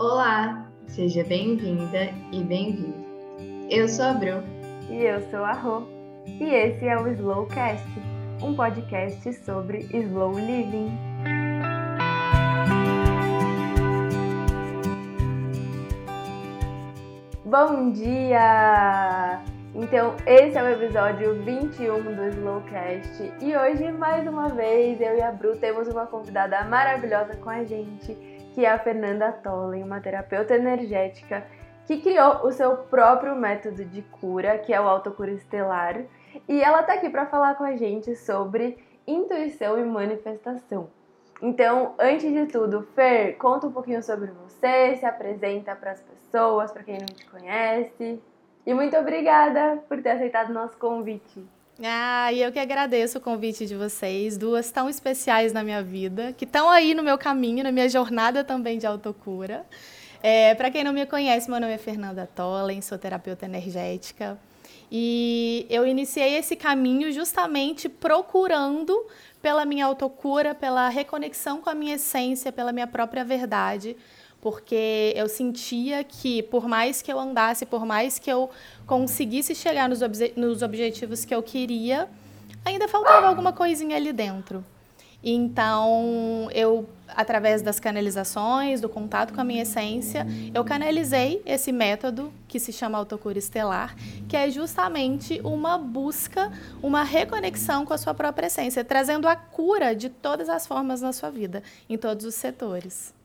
Olá, seja bem-vinda e bem-vindo. Eu sou a Bru. E eu sou a Rô. E esse é o Slowcast, um podcast sobre slow living. Bom dia! Então, esse é o episódio 21 do Slowcast e hoje, mais uma vez, eu e a Bru temos uma convidada maravilhosa com a gente que é a Fernanda Tollen, uma terapeuta energética que criou o seu próprio método de cura, que é o autocura estelar, e ela tá aqui para falar com a gente sobre intuição e manifestação. Então, antes de tudo, Fer, conta um pouquinho sobre você, se apresenta para as pessoas, para quem não te conhece. E muito obrigada por ter aceitado o nosso convite. Ah, e eu que agradeço o convite de vocês, duas tão especiais na minha vida, que estão aí no meu caminho, na minha jornada também de autocura. É, Para quem não me conhece, meu nome é Fernanda Tollen, sou terapeuta energética. E eu iniciei esse caminho justamente procurando pela minha autocura, pela reconexão com a minha essência, pela minha própria verdade, porque eu sentia que, por mais que eu andasse, por mais que eu conseguisse chegar nos, obje nos objetivos que eu queria, ainda faltava alguma coisinha ali dentro. Então, eu, através das canalizações, do contato com a minha essência, eu canalizei esse método que se chama autocura estelar, que é justamente uma busca, uma reconexão com a sua própria essência, trazendo a cura de todas as formas na sua vida, em todos os setores.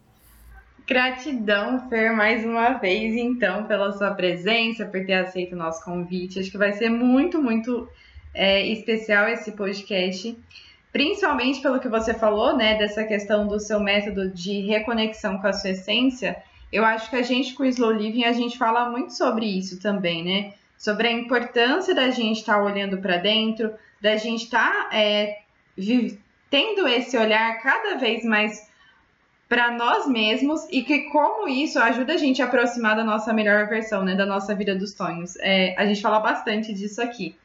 Gratidão, Fer, mais uma vez, então, pela sua presença, por ter aceito o nosso convite. Acho que vai ser muito, muito é, especial esse podcast, principalmente pelo que você falou, né, dessa questão do seu método de reconexão com a sua essência. Eu acho que a gente, com o Slow Living, a gente fala muito sobre isso também, né? Sobre a importância da gente estar tá olhando para dentro, da gente estar tá, é, tendo esse olhar cada vez mais para nós mesmos e que como isso ajuda a gente a aproximar da nossa melhor versão, né, da nossa vida dos sonhos. É, a gente fala bastante disso aqui.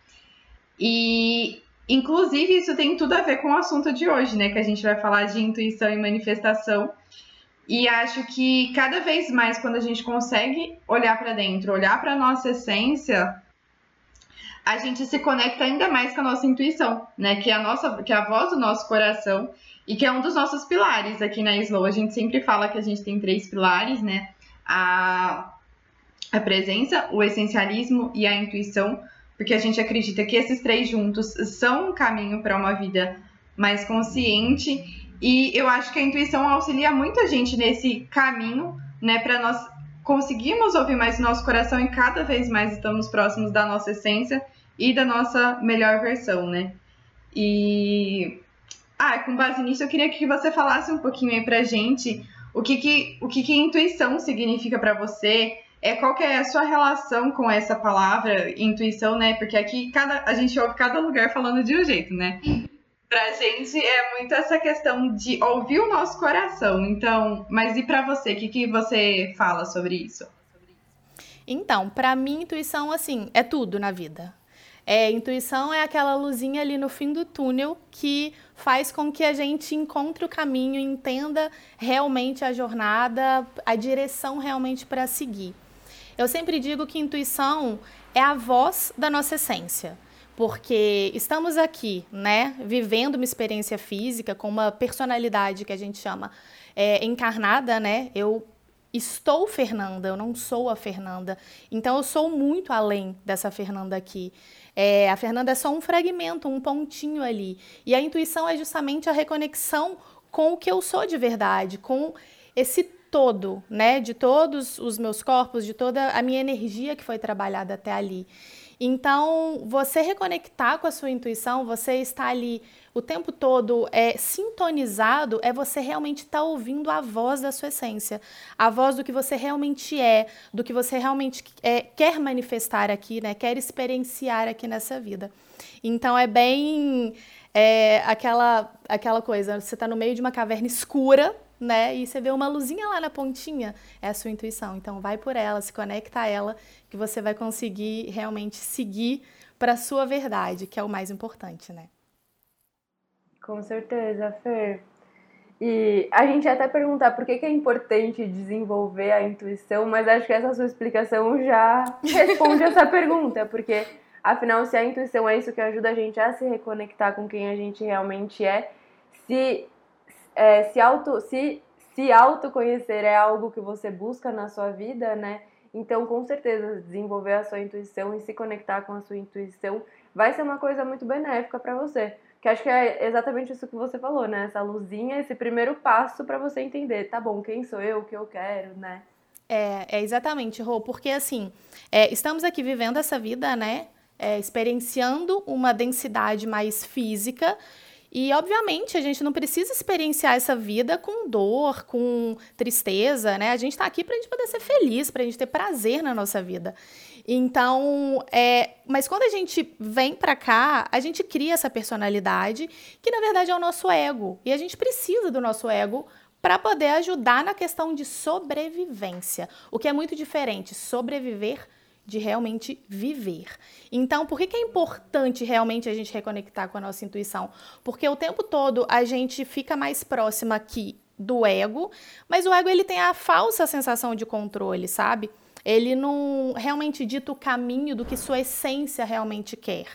E inclusive isso tem tudo a ver com o assunto de hoje, né, que a gente vai falar de intuição e manifestação. E acho que cada vez mais quando a gente consegue olhar para dentro, olhar para nossa essência, a gente se conecta ainda mais com a nossa intuição, né? Que é a nossa, que é a voz do nosso coração e que é um dos nossos pilares aqui na Slow. A gente sempre fala que a gente tem três pilares, né? A, a presença, o essencialismo e a intuição, porque a gente acredita que esses três juntos são um caminho para uma vida mais consciente. E eu acho que a intuição auxilia muito a gente nesse caminho, né, para nós conseguirmos ouvir mais o nosso coração e cada vez mais estamos próximos da nossa essência e da nossa melhor versão, né? E ah, com base nisso, eu queria que você falasse um pouquinho aí pra gente o que, que, o que, que intuição significa para você, é qual que é a sua relação com essa palavra intuição, né? Porque aqui cada, a gente ouve cada lugar falando de um jeito, né? Pra gente é muito essa questão de ouvir o nosso coração. Então, mas e para você, o que, que você fala sobre isso? Então, para mim, intuição, assim, é tudo na vida. É, intuição é aquela luzinha ali no fim do túnel que faz com que a gente encontre o caminho, entenda realmente a jornada, a direção realmente para seguir. Eu sempre digo que intuição é a voz da nossa essência porque estamos aqui, né, vivendo uma experiência física com uma personalidade que a gente chama é, encarnada, né? Eu estou Fernanda, eu não sou a Fernanda. Então eu sou muito além dessa Fernanda aqui. É, a Fernanda é só um fragmento, um pontinho ali. E a intuição é justamente a reconexão com o que eu sou de verdade, com esse todo, né? De todos os meus corpos, de toda a minha energia que foi trabalhada até ali. Então, você reconectar com a sua intuição, você estar ali o tempo todo é, sintonizado, é você realmente estar tá ouvindo a voz da sua essência, a voz do que você realmente é, do que você realmente é, quer manifestar aqui, né? Quer experienciar aqui nessa vida. Então, é bem é, aquela, aquela coisa, você está no meio de uma caverna escura, né? E você vê uma luzinha lá na pontinha, é a sua intuição. Então vai por ela, se conecta a ela, que você vai conseguir realmente seguir para a sua verdade, que é o mais importante, né? Com certeza, Fer. E a gente até perguntar por que, que é importante desenvolver a intuição, mas acho que essa sua explicação já responde essa pergunta, porque afinal, se a intuição é isso que ajuda a gente a se reconectar com quem a gente realmente é, se, é, se, auto, se, se autoconhecer é algo que você busca na sua vida, né? Então, com certeza, desenvolver a sua intuição e se conectar com a sua intuição vai ser uma coisa muito benéfica para você. Que acho que é exatamente isso que você falou, né? Essa luzinha, esse primeiro passo para você entender, tá bom, quem sou eu, o que eu quero, né? É, é exatamente, Rô, porque assim, é, estamos aqui vivendo essa vida, né? É, experienciando uma densidade mais física. E, obviamente, a gente não precisa experienciar essa vida com dor, com tristeza, né? A gente está aqui para a gente poder ser feliz, para a gente ter prazer na nossa vida. Então, é, mas quando a gente vem para cá, a gente cria essa personalidade que na verdade é o nosso ego. E a gente precisa do nosso ego para poder ajudar na questão de sobrevivência, o que é muito diferente, sobreviver de realmente viver. Então, por que, que é importante realmente a gente reconectar com a nossa intuição? Porque o tempo todo a gente fica mais próxima aqui do ego, mas o ego ele tem a falsa sensação de controle, sabe? Ele não realmente dita o caminho do que sua essência realmente quer.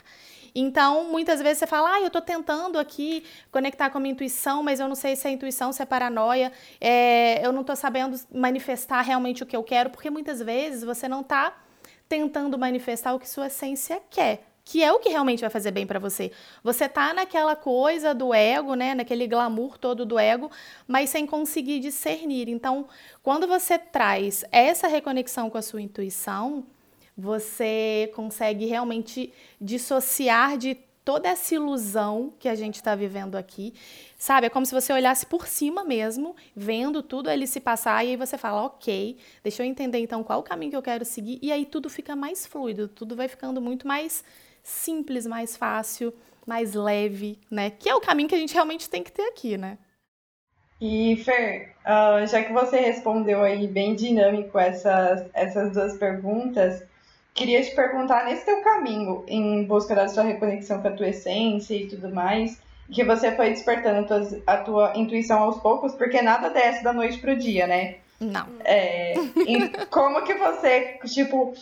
Então, muitas vezes você fala, ah, eu estou tentando aqui conectar com a minha intuição, mas eu não sei se é intuição, se é paranoia, é, eu não estou sabendo manifestar realmente o que eu quero, porque muitas vezes você não está tentando manifestar o que sua essência quer que é o que realmente vai fazer bem para você. Você tá naquela coisa do ego, né, naquele glamour todo do ego, mas sem conseguir discernir. Então, quando você traz essa reconexão com a sua intuição, você consegue realmente dissociar de toda essa ilusão que a gente está vivendo aqui. Sabe? É como se você olhasse por cima mesmo, vendo tudo ali se passar, e aí você fala, ok, deixa eu entender então qual o caminho que eu quero seguir, e aí tudo fica mais fluido, tudo vai ficando muito mais simples, mais fácil, mais leve, né? Que é o caminho que a gente realmente tem que ter aqui, né? E Fer, uh, já que você respondeu aí bem dinâmico essas, essas duas perguntas, queria te perguntar nesse teu caminho em busca da sua reconexão com a tua essência e tudo mais, que você foi despertando a tua, intuição aos poucos, porque nada desce da noite pro dia, né? Não. É, como que você, tipo,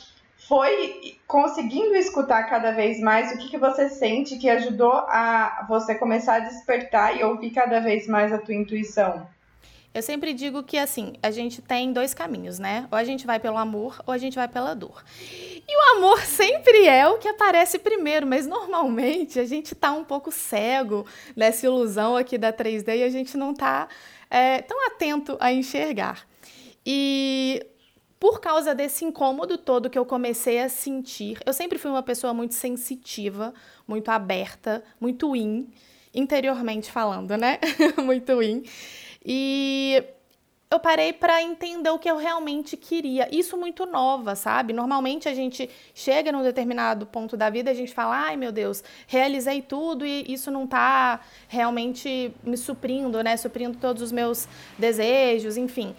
foi conseguindo escutar cada vez mais o que, que você sente que ajudou a você começar a despertar e ouvir cada vez mais a tua intuição? Eu sempre digo que assim, a gente tem dois caminhos, né? Ou a gente vai pelo amor ou a gente vai pela dor. E o amor sempre é o que aparece primeiro, mas normalmente a gente tá um pouco cego nessa ilusão aqui da 3D e a gente não tá é, tão atento a enxergar. E por causa desse incômodo todo que eu comecei a sentir, eu sempre fui uma pessoa muito sensitiva, muito aberta, muito in, interiormente falando, né? muito in. E eu parei para entender o que eu realmente queria. Isso muito nova, sabe? Normalmente a gente chega num determinado ponto da vida a gente fala: "Ai, meu Deus, realizei tudo e isso não está realmente me suprindo, né? Suprindo todos os meus desejos, enfim"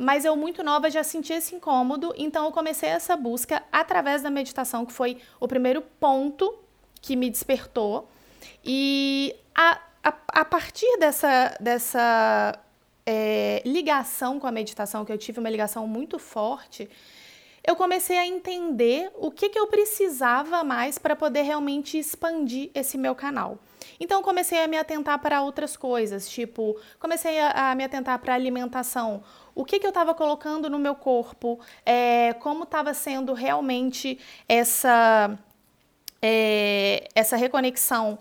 mas eu muito nova já senti esse incômodo, então eu comecei essa busca através da meditação, que foi o primeiro ponto que me despertou. E a, a, a partir dessa, dessa é, ligação com a meditação, que eu tive uma ligação muito forte, eu comecei a entender o que, que eu precisava mais para poder realmente expandir esse meu canal. Então comecei a me atentar para outras coisas, tipo, comecei a, a me atentar para alimentação. O que, que eu estava colocando no meu corpo, é, como estava sendo realmente essa, é, essa reconexão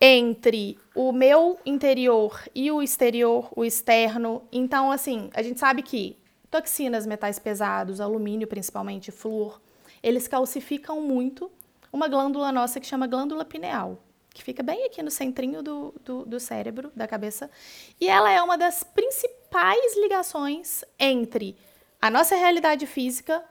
entre o meu interior e o exterior, o externo. Então, assim, a gente sabe que toxinas, metais pesados, alumínio principalmente, flúor, eles calcificam muito uma glândula nossa que chama glândula pineal que fica bem aqui no centrinho do, do, do, cérebro, da cabeça. E ela é uma das principais ligações entre a nossa realidade física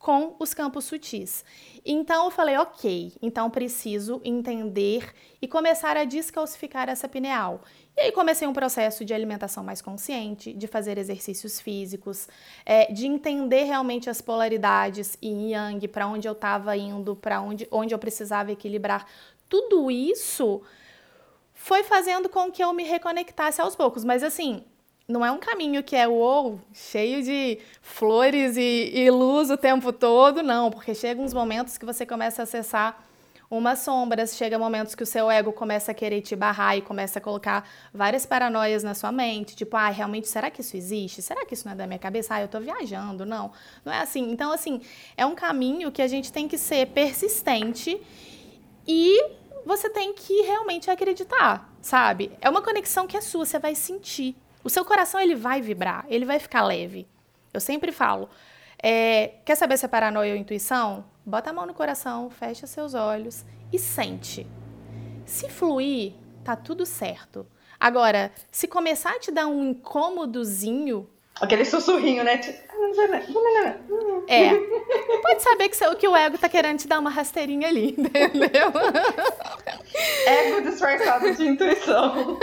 com os campos sutis. Então eu falei, ok, então preciso entender e começar a descalcificar essa pineal. E aí comecei um processo de alimentação mais consciente, de fazer exercícios físicos, é, de entender realmente as polaridades yin yang, para onde eu estava indo, para onde, onde eu precisava equilibrar tudo isso foi fazendo com que eu me reconectasse aos poucos. Mas assim, não é um caminho que é uou, cheio de flores e, e luz o tempo todo, não, porque chega uns momentos que você começa a acessar umas sombras, chega momentos que o seu ego começa a querer te barrar e começa a colocar várias paranoias na sua mente, tipo, ah, realmente, será que isso existe? Será que isso não é da minha cabeça? Ah, eu tô viajando, não. Não é assim. Então, assim, é um caminho que a gente tem que ser persistente e você tem que realmente acreditar, sabe? É uma conexão que é sua, você vai sentir. O seu coração ele vai vibrar, ele vai ficar leve. Eu sempre falo. É, quer saber se é paranoia ou intuição? Bota a mão no coração, fecha seus olhos e sente. Se fluir, tá tudo certo. Agora, se começar a te dar um incômodozinho, Aquele sussurrinho, né? Tipo, é. Pode saber que, que o ego tá querendo te dar uma rasteirinha ali, entendeu? Ego disfarçado de intuição.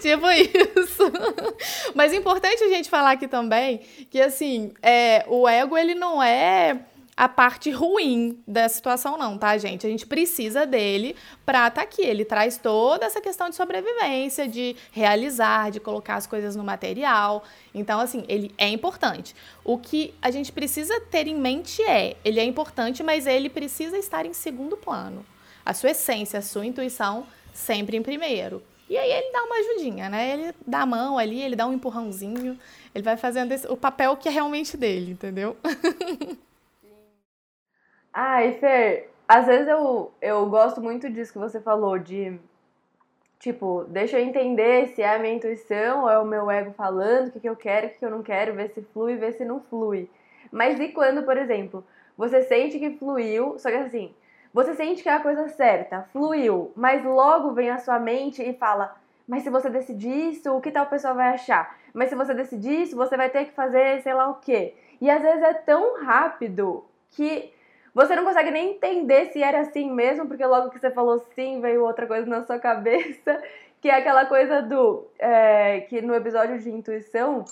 tipo isso. Mas é importante a gente falar aqui também que, assim, é, o ego, ele não é a parte ruim da situação, não, tá, gente? A gente precisa dele para estar tá aqui. Ele traz toda essa questão de sobrevivência, de realizar, de colocar as coisas no material. Então, assim, ele é importante. O que a gente precisa ter em mente é: ele é importante, mas ele precisa estar em segundo plano. A sua essência, a sua intuição, sempre em primeiro. E aí ele dá uma ajudinha, né? Ele dá a mão ali, ele dá um empurrãozinho, ele vai fazendo esse, o papel que é realmente dele, entendeu? Ai, Fer, às vezes eu, eu gosto muito disso que você falou, de tipo, deixa eu entender se é a minha intuição ou é o meu ego falando, o que, que eu quero, o que, que eu não quero, ver se flui, ver se não flui. Mas e quando, por exemplo, você sente que fluiu, só que assim, você sente que é a coisa certa, fluiu, mas logo vem a sua mente e fala: Mas se você decidir isso, o que tal pessoa vai achar? Mas se você decidir isso, você vai ter que fazer sei lá o quê. E às vezes é tão rápido que você não consegue nem entender se era assim mesmo, porque logo que você falou sim, veio outra coisa na sua cabeça, que é aquela coisa do. É, que no episódio de intuição,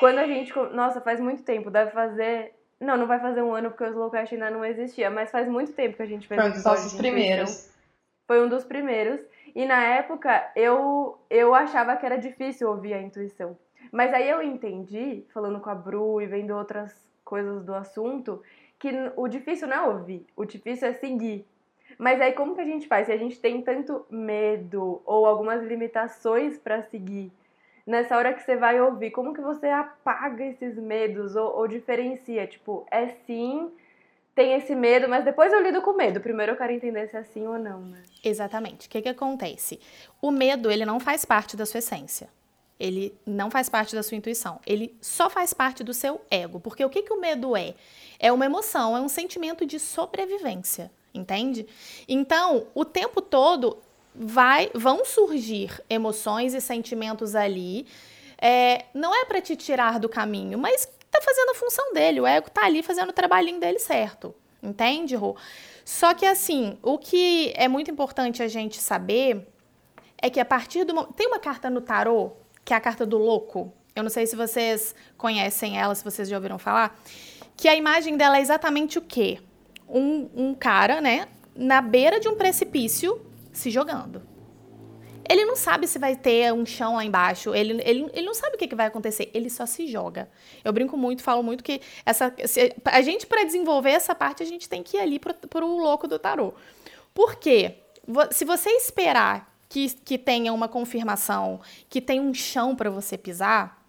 quando a gente. Nossa, faz muito tempo, deve fazer. Não, não vai fazer um ano porque o Slowcast ainda não existia, mas faz muito tempo que a gente fez Foi um dos nossos primeiros. Foi um dos primeiros. E na época eu, eu achava que era difícil ouvir a intuição. Mas aí eu entendi, falando com a Bru e vendo outras coisas do assunto, que o difícil não é ouvir, o difícil é seguir. Mas aí como que a gente faz? Se a gente tem tanto medo ou algumas limitações para seguir, nessa hora que você vai ouvir, como que você apaga esses medos ou, ou diferencia? Tipo, é sim, tem esse medo, mas depois eu lido com medo. Primeiro eu quero entender se é sim ou não, né? Exatamente. O que, que acontece? O medo, ele não faz parte da sua essência. Ele não faz parte da sua intuição. Ele só faz parte do seu ego. Porque o que, que o medo é? É uma emoção, é um sentimento de sobrevivência, entende? Então, o tempo todo vai, vão surgir emoções e sentimentos ali. É, não é para te tirar do caminho, mas tá fazendo a função dele. O ego tá ali fazendo o trabalhinho dele certo. Entende, Rô? Só que assim, o que é muito importante a gente saber é que a partir do tem uma carta no tarô, que é a carta do louco. Eu não sei se vocês conhecem ela, se vocês já ouviram falar que a imagem dela é exatamente o quê? Um, um cara, né, na beira de um precipício se jogando. Ele não sabe se vai ter um chão lá embaixo, ele, ele, ele não sabe o que, que vai acontecer, ele só se joga. Eu brinco muito, falo muito que essa, se, a gente, para desenvolver essa parte, a gente tem que ir ali pro, pro louco do tarô. Por quê? Se você esperar que, que tenha uma confirmação, que tem um chão para você pisar,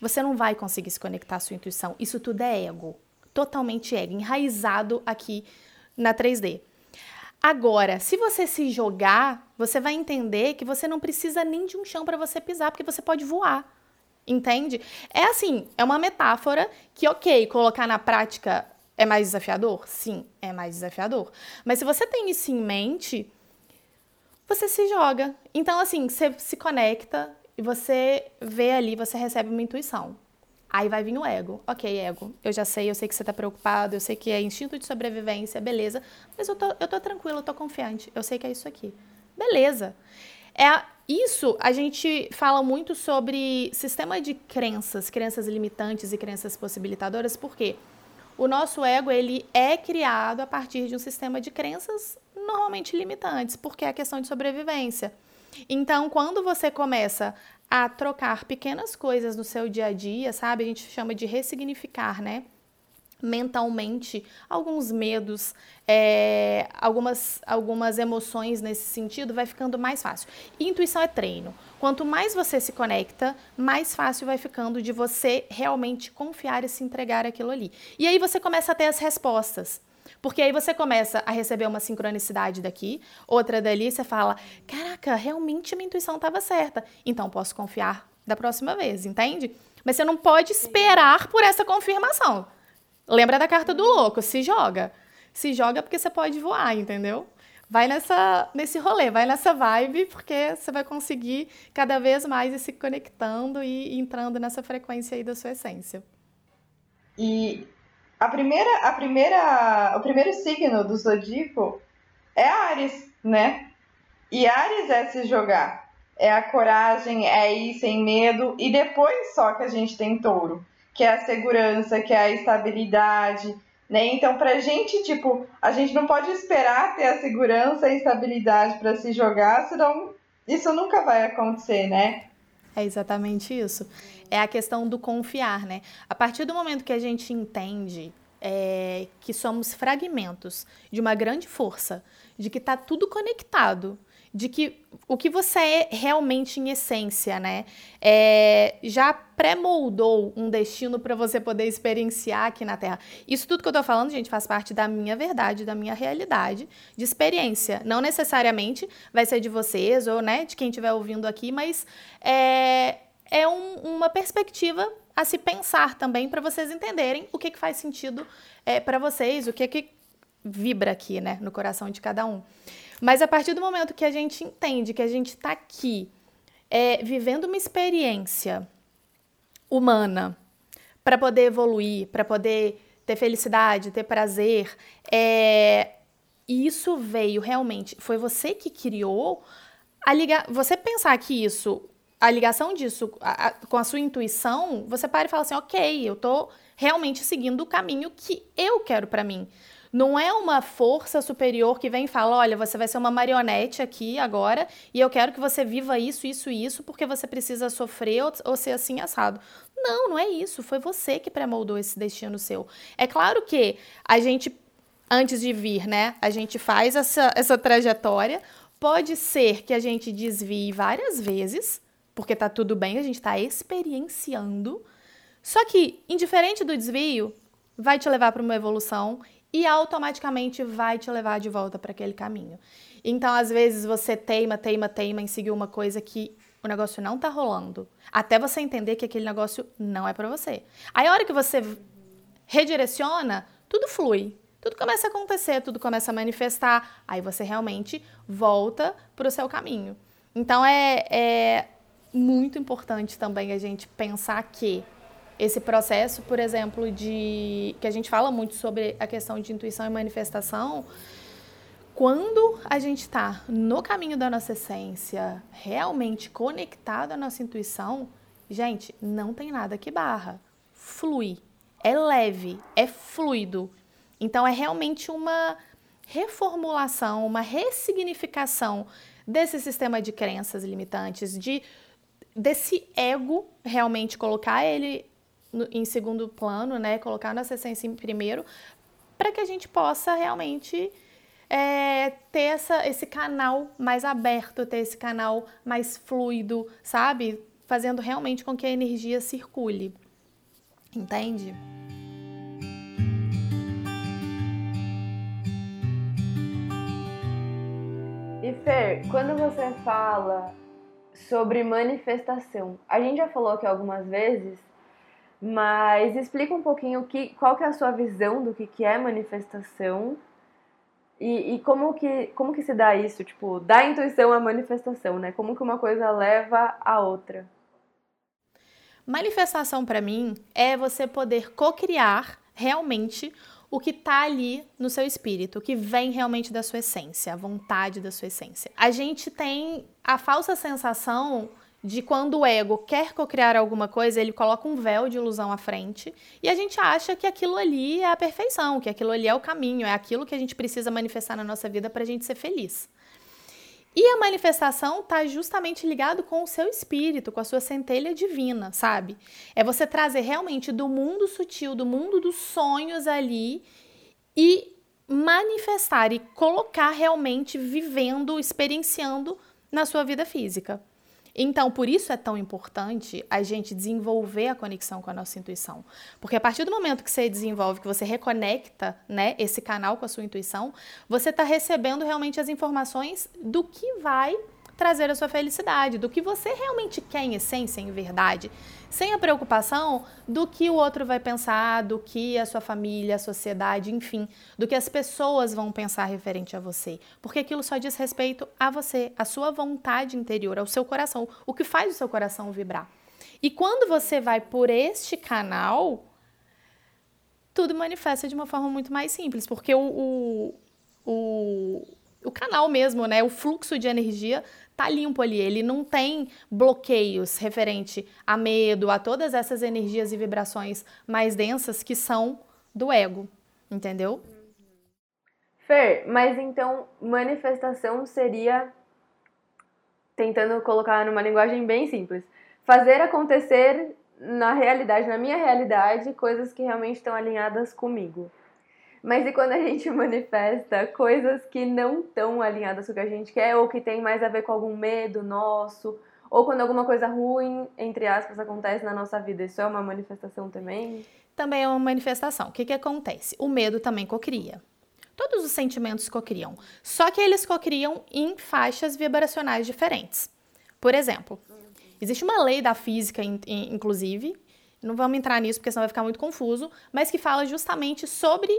você não vai conseguir se conectar à sua intuição. Isso tudo é ego. Totalmente ego, enraizado aqui na 3D. Agora, se você se jogar, você vai entender que você não precisa nem de um chão para você pisar, porque você pode voar. Entende? É assim, é uma metáfora que, ok, colocar na prática é mais desafiador? Sim, é mais desafiador. Mas se você tem isso em mente, você se joga. Então, assim, você se conecta, e você vê ali, você recebe uma intuição. Aí vai vir o ego. Ok, ego, eu já sei, eu sei que você tá preocupado, eu sei que é instinto de sobrevivência, beleza. Mas eu tô, eu tô tranquila, eu tô confiante, eu sei que é isso aqui. Beleza. É, isso a gente fala muito sobre sistema de crenças, crenças limitantes e crenças possibilitadoras, porque o nosso ego ele é criado a partir de um sistema de crenças normalmente limitantes, porque é a questão de sobrevivência. Então, quando você começa a trocar pequenas coisas no seu dia a dia, sabe? A gente chama de ressignificar, né? mentalmente alguns medos, é, algumas, algumas emoções nesse sentido, vai ficando mais fácil. intuição é treino. Quanto mais você se conecta, mais fácil vai ficando de você realmente confiar e se entregar aquilo ali. E aí você começa a ter as respostas. Porque aí você começa a receber uma sincronicidade daqui, outra dali, você fala: caraca, realmente minha intuição estava certa. Então posso confiar da próxima vez, entende? Mas você não pode esperar por essa confirmação. Lembra da carta do louco, se joga. Se joga porque você pode voar, entendeu? Vai nessa, nesse rolê, vai nessa vibe, porque você vai conseguir cada vez mais ir se conectando e entrando nessa frequência aí da sua essência. E a primeira, a primeira, o primeiro signo do zodíaco é Ares, né? E Ares é se jogar, é a coragem, é ir sem medo, e depois só que a gente tem touro que é a segurança, que é a estabilidade, né? Então, pra gente, tipo, a gente não pode esperar ter a segurança e a estabilidade para se jogar, senão isso nunca vai acontecer, né? É exatamente isso. É a questão do confiar, né? A partir do momento que a gente entende é, que somos fragmentos de uma grande força, de que está tudo conectado, de que o que você é realmente em essência, né? É, já pré-moldou um destino para você poder experienciar aqui na Terra. Isso tudo que eu tô falando, gente, faz parte da minha verdade, da minha realidade de experiência. Não necessariamente vai ser de vocês ou, né, de quem estiver ouvindo aqui, mas é, é um, uma perspectiva a se pensar também para vocês entenderem o que, que faz sentido é, para vocês, o que, que vibra aqui, né, no coração de cada um. Mas a partir do momento que a gente entende que a gente está aqui é, vivendo uma experiência humana para poder evoluir, para poder ter felicidade, ter prazer, é, isso veio realmente, foi você que criou a ligar, você pensar que isso, a ligação disso a, a, com a sua intuição, você para e fala assim, ok, eu estou realmente seguindo o caminho que eu quero para mim. Não é uma força superior que vem e fala: olha, você vai ser uma marionete aqui agora e eu quero que você viva isso, isso e isso porque você precisa sofrer ou, ou ser assim assado. Não, não é isso. Foi você que pré-moldou esse destino seu. É claro que a gente, antes de vir, né, a gente faz essa, essa trajetória. Pode ser que a gente desvie várias vezes, porque tá tudo bem, a gente está experienciando. Só que, indiferente do desvio, vai te levar para uma evolução e automaticamente vai te levar de volta para aquele caminho. Então, às vezes, você teima, teima, teima em seguir uma coisa que o negócio não tá rolando, até você entender que aquele negócio não é para você. Aí, a hora que você redireciona, tudo flui. Tudo começa a acontecer, tudo começa a manifestar, aí você realmente volta para o seu caminho. Então é, é muito importante também a gente pensar que esse processo, por exemplo, de que a gente fala muito sobre a questão de intuição e manifestação, quando a gente está no caminho da nossa essência, realmente conectado à nossa intuição, gente, não tem nada que barra. Flui. É leve, é fluido. Então é realmente uma reformulação, uma ressignificação desse sistema de crenças limitantes, de desse ego realmente colocar ele no, em segundo plano, né? Colocar nossa essência em primeiro, para que a gente possa realmente é, ter essa, esse canal mais aberto, ter esse canal mais fluido, sabe? Fazendo realmente com que a energia circule. Entende? E Fer, quando você fala sobre manifestação, a gente já falou aqui algumas vezes mas explica um pouquinho que, qual que é a sua visão do que, que é manifestação e, e, como, que, como que se dá isso, tipo, da intuição à manifestação, né? Como que uma coisa leva a outra. Manifestação para mim é você poder co-criar realmente o que está ali no seu espírito, o que vem realmente da sua essência, a vontade da sua essência. A gente tem a falsa sensação de quando o ego quer cocriar alguma coisa, ele coloca um véu de ilusão à frente e a gente acha que aquilo ali é a perfeição, que aquilo ali é o caminho, é aquilo que a gente precisa manifestar na nossa vida para a gente ser feliz. E a manifestação está justamente ligado com o seu espírito, com a sua centelha divina, sabe? É você trazer realmente do mundo sutil, do mundo dos sonhos ali e manifestar e colocar realmente vivendo, experienciando na sua vida física. Então, por isso é tão importante a gente desenvolver a conexão com a nossa intuição. Porque a partir do momento que você desenvolve, que você reconecta né, esse canal com a sua intuição, você está recebendo realmente as informações do que vai trazer a sua felicidade, do que você realmente quer em essência, em verdade, sem a preocupação do que o outro vai pensar, do que a sua família, a sociedade, enfim, do que as pessoas vão pensar referente a você, porque aquilo só diz respeito a você, a sua vontade interior, ao seu coração, o que faz o seu coração vibrar. E quando você vai por este canal, tudo manifesta de uma forma muito mais simples, porque o, o, o, o canal mesmo, né, o fluxo de energia tá limpo ali, ele não tem bloqueios referente a medo, a todas essas energias e vibrações mais densas que são do ego, entendeu? Fer, mas então manifestação seria tentando colocar numa linguagem bem simples, fazer acontecer na realidade, na minha realidade, coisas que realmente estão alinhadas comigo. Mas e quando a gente manifesta coisas que não estão alinhadas com o que a gente quer, ou que tem mais a ver com algum medo nosso, ou quando alguma coisa ruim, entre aspas, acontece na nossa vida, isso é uma manifestação também? Também é uma manifestação. O que, que acontece? O medo também cocria. Todos os sentimentos cocriam, só que eles cocriam em faixas vibracionais diferentes. Por exemplo, existe uma lei da física, inclusive, não vamos entrar nisso porque senão vai ficar muito confuso, mas que fala justamente sobre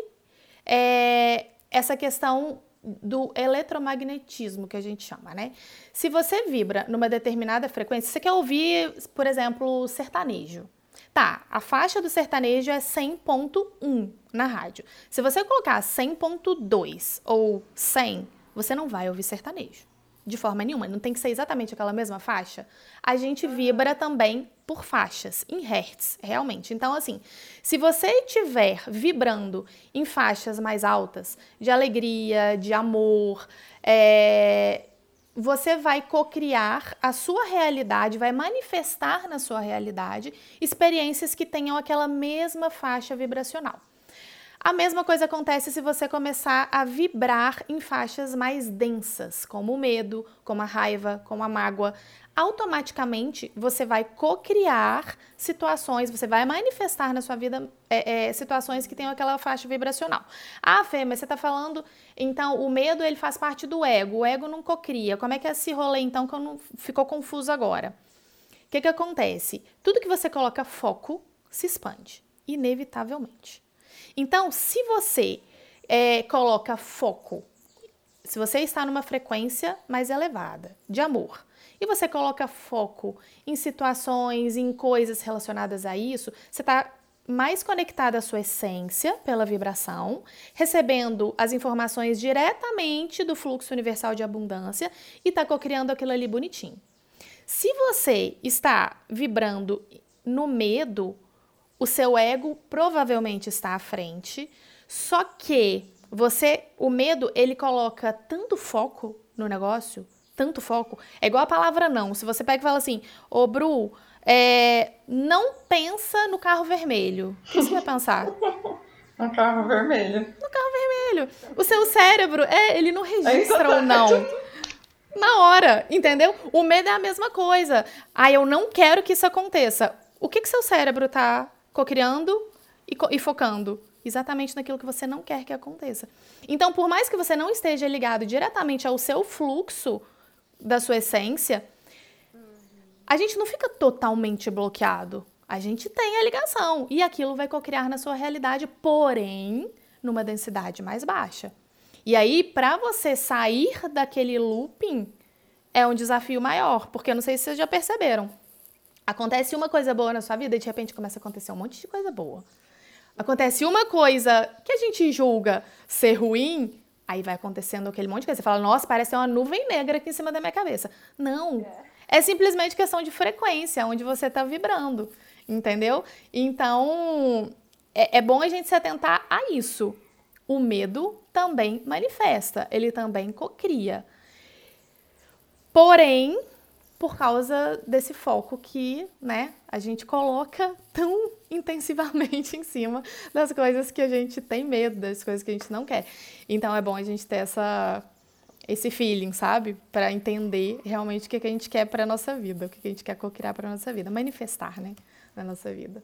é essa questão do eletromagnetismo que a gente chama, né? Se você vibra numa determinada frequência, você quer ouvir, por exemplo, sertanejo. Tá, a faixa do sertanejo é 100.1 na rádio. Se você colocar 100.2 ou 100, você não vai ouvir sertanejo de forma nenhuma, não tem que ser exatamente aquela mesma faixa. A gente vibra também por faixas, em hertz, realmente. Então, assim, se você estiver vibrando em faixas mais altas, de alegria, de amor, é, você vai cocriar a sua realidade, vai manifestar na sua realidade experiências que tenham aquela mesma faixa vibracional. A mesma coisa acontece se você começar a vibrar em faixas mais densas, como o medo, como a raiva, como a mágoa. Automaticamente você vai co-criar situações, você vai manifestar na sua vida é, é, situações que tenham aquela faixa vibracional. Ah, Fê, mas você está falando, então o medo ele faz parte do ego, o ego não cocria. Como é que é esse rolê então que eu não ficou confuso agora? O que, que acontece? Tudo que você coloca foco se expande, inevitavelmente. Então, se você é, coloca foco, se você está numa frequência mais elevada de amor, e você coloca foco em situações, em coisas relacionadas a isso, você está mais conectada à sua essência pela vibração, recebendo as informações diretamente do fluxo universal de abundância e está co-criando aquilo ali bonitinho. Se você está vibrando no medo, o seu ego provavelmente está à frente, só que você, o medo, ele coloca tanto foco no negócio, tanto foco, é igual a palavra não. Se você pega e fala assim, ô Bru, é, não pensa no carro vermelho, o que você vai pensar? No carro vermelho. No carro vermelho. O seu cérebro, é, ele não registra o não. Na hora, entendeu? O medo é a mesma coisa. Ah, eu não quero que isso aconteça. O que que seu cérebro tá cocriando e, co e focando exatamente naquilo que você não quer que aconteça. Então, por mais que você não esteja ligado diretamente ao seu fluxo da sua essência, a gente não fica totalmente bloqueado. A gente tem a ligação e aquilo vai cocriar na sua realidade, porém, numa densidade mais baixa. E aí, para você sair daquele looping, é um desafio maior, porque eu não sei se vocês já perceberam. Acontece uma coisa boa na sua vida e de repente começa a acontecer um monte de coisa boa. Acontece uma coisa que a gente julga ser ruim, aí vai acontecendo aquele monte de coisa. Você fala, nossa, parece uma nuvem negra aqui em cima da minha cabeça. Não. É, é simplesmente questão de frequência, onde você está vibrando. Entendeu? Então, é, é bom a gente se atentar a isso. O medo também manifesta, ele também cocria. Porém, por causa desse foco que, né, a gente coloca tão intensivamente em cima das coisas que a gente tem medo, das coisas que a gente não quer. Então é bom a gente ter essa esse feeling, sabe? Para entender realmente o que, a gente quer para nossa vida, o que, a gente quer co-criar para nossa vida, manifestar, né, na nossa vida.